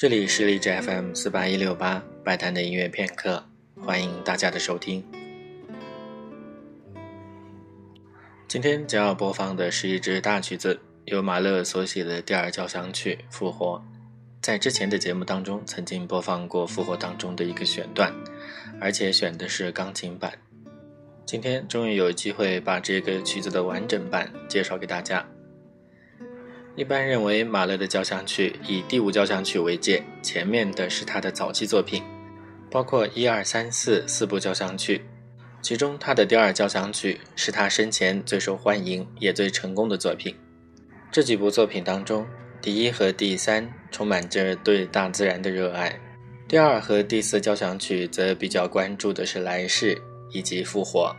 这里是荔枝 FM 四八一六八摆摊的音乐片刻，欢迎大家的收听。今天将要播放的是一支大曲子，由马勒所写的第二交响曲《复活》。在之前的节目当中，曾经播放过《复活》当中的一个选段，而且选的是钢琴版。今天终于有机会把这个曲子的完整版介绍给大家。一般认为，马勒的交响曲以第五交响曲为界，前面的是他的早期作品，包括一二三四四部交响曲。其中，他的第二交响曲是他生前最受欢迎也最成功的作品。这几部作品当中，第一和第三充满着对大自然的热爱，第二和第四交响曲则比较关注的是来世以及复活。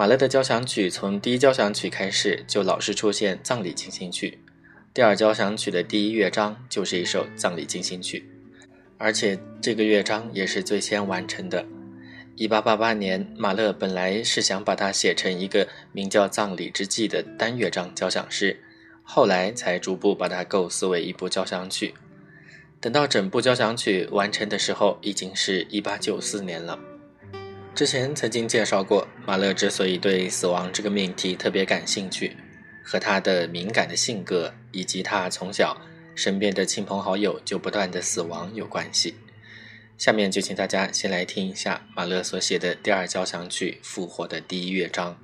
马勒的交响曲从第一交响曲开始就老是出现葬礼进行曲，第二交响曲的第一乐章就是一首葬礼进行曲，而且这个乐章也是最先完成的。一八八八年，马勒本来是想把它写成一个名叫《葬礼之际》的单乐章交响诗，后来才逐步把它构思为一部交响曲。等到整部交响曲完成的时候，已经是一八九四年了。之前曾经介绍过，马勒之所以对死亡这个命题特别感兴趣，和他的敏感的性格以及他从小身边的亲朋好友就不断的死亡有关系。下面就请大家先来听一下马勒所写的第二交响曲《复活》的第一乐章。